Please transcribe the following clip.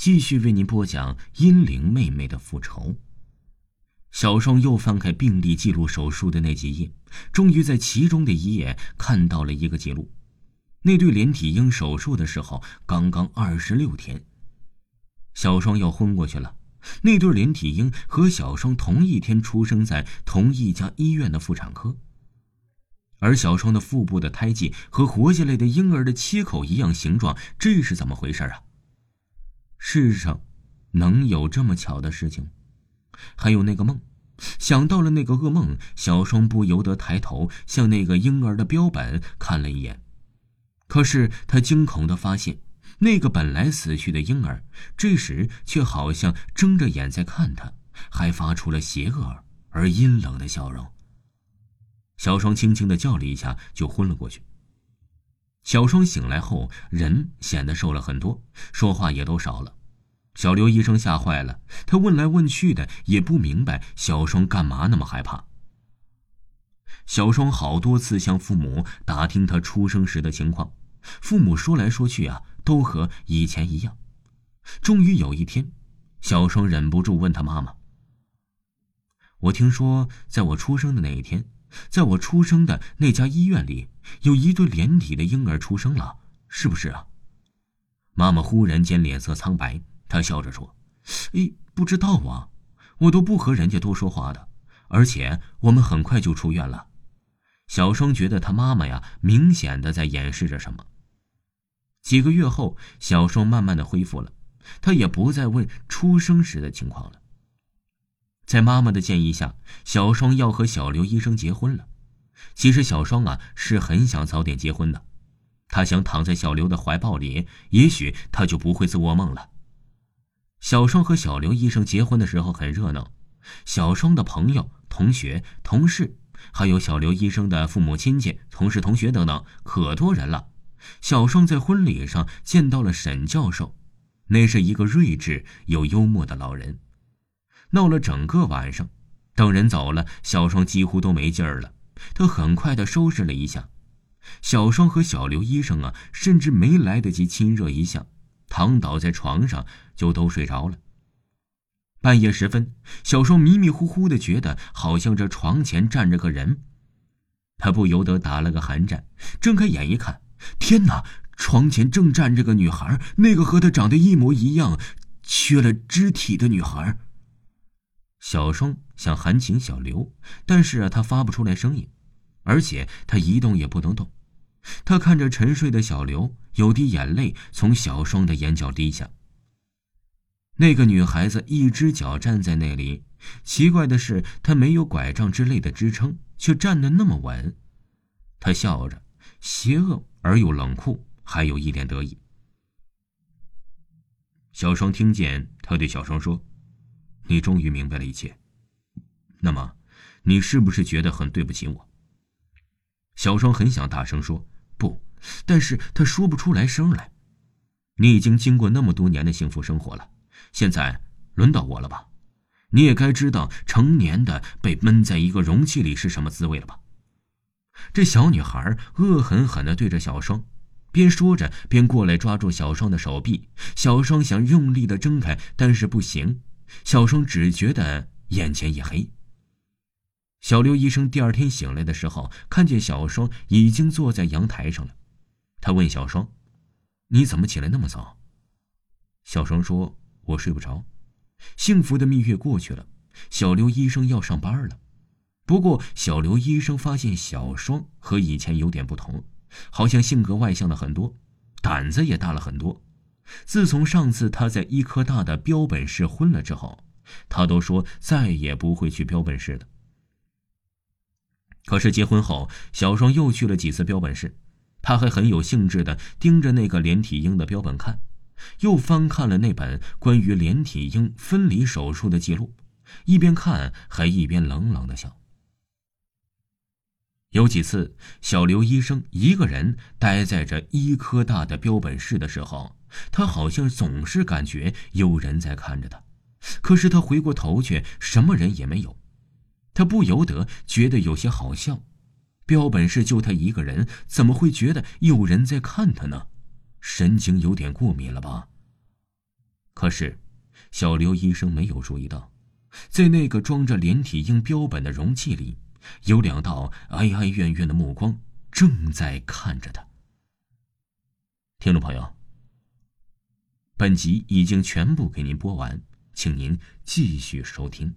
继续为您播讲阴灵妹妹的复仇。小双又翻开病历记录手术的那几页，终于在其中的一页看到了一个记录：那对连体婴手术的时候刚刚二十六天。小双要昏过去了。那对连体婴和小双同一天出生在同一家医院的妇产科，而小双的腹部的胎记和活下来的婴儿的切口一样形状，这是怎么回事啊？世上能有这么巧的事情？还有那个梦，想到了那个噩梦，小双不由得抬头向那个婴儿的标本看了一眼。可是他惊恐的发现，那个本来死去的婴儿，这时却好像睁着眼在看他，还发出了邪恶而阴冷的笑容。小双轻轻的叫了一下，就昏了过去。小双醒来后，人显得瘦了很多，说话也都少了。小刘医生吓坏了，他问来问去的，也不明白小双干嘛那么害怕。小双好多次向父母打听他出生时的情况，父母说来说去啊，都和以前一样。终于有一天，小双忍不住问他妈妈：“我听说，在我出生的那一天。”在我出生的那家医院里，有一对连体的婴儿出生了，是不是啊？妈妈忽然间脸色苍白，他笑着说：“哎，不知道啊，我都不和人家多说话的，而且我们很快就出院了。”小双觉得他妈妈呀，明显的在掩饰着什么。几个月后，小双慢慢的恢复了，她也不再问出生时的情况了。在妈妈的建议下，小双要和小刘医生结婚了。其实小双啊是很想早点结婚的，她想躺在小刘的怀抱里，也许她就不会做噩梦了。小双和小刘医生结婚的时候很热闹，小双的朋友、同学、同事，还有小刘医生的父母亲戚、同事、同学等等，可多人了。小双在婚礼上见到了沈教授，那是一个睿智又幽默的老人。闹了整个晚上，等人走了，小双几乎都没劲儿了。他很快的收拾了一下，小双和小刘医生啊，甚至没来得及亲热一下，躺倒在床上就都睡着了。半夜时分，小双迷迷糊糊的觉得好像这床前站着个人，他不由得打了个寒战，睁开眼一看，天哪！床前正站着个女孩，那个和她长得一模一样、缺了肢体的女孩。小双想喊醒小刘，但是啊，他发不出来声音，而且他一动也不能动。他看着沉睡的小刘，有滴眼泪从小双的眼角滴下。那个女孩子一只脚站在那里，奇怪的是，她没有拐杖之类的支撑，却站得那么稳。她笑着，邪恶而又冷酷，还有一点得意。小双听见他对小双说。你终于明白了一切，那么，你是不是觉得很对不起我？小双很想大声说不，但是他说不出来声来。你已经经过那么多年的幸福生活了，现在轮到我了吧？你也该知道成年的被闷在一个容器里是什么滋味了吧？这小女孩恶狠狠的对着小双，边说着边过来抓住小双的手臂。小双想用力的挣开，但是不行。小双只觉得眼前一黑。小刘医生第二天醒来的时候，看见小双已经坐在阳台上了。他问小双：“你怎么起来那么早？”小双说：“我睡不着。”幸福的蜜月过去了，小刘医生要上班了。不过，小刘医生发现小双和以前有点不同，好像性格外向了很多，胆子也大了很多。自从上次他在医科大的标本室昏了之后，他都说再也不会去标本室了。可是结婚后，小双又去了几次标本室，他还很有兴致的盯着那个连体婴的标本看，又翻看了那本关于连体婴分离手术的记录，一边看还一边冷冷的笑。有几次，小刘医生一个人待在这医科大的标本室的时候。他好像总是感觉有人在看着他，可是他回过头去什么人也没有，他不由得觉得有些好笑。标本室就他一个人，怎么会觉得有人在看他呢？神经有点过敏了吧？可是，小刘医生没有注意到，在那个装着连体婴标本的容器里，有两道哀哀怨怨的目光正在看着他。听众朋友，本集已经全部给您播完，请您继续收听。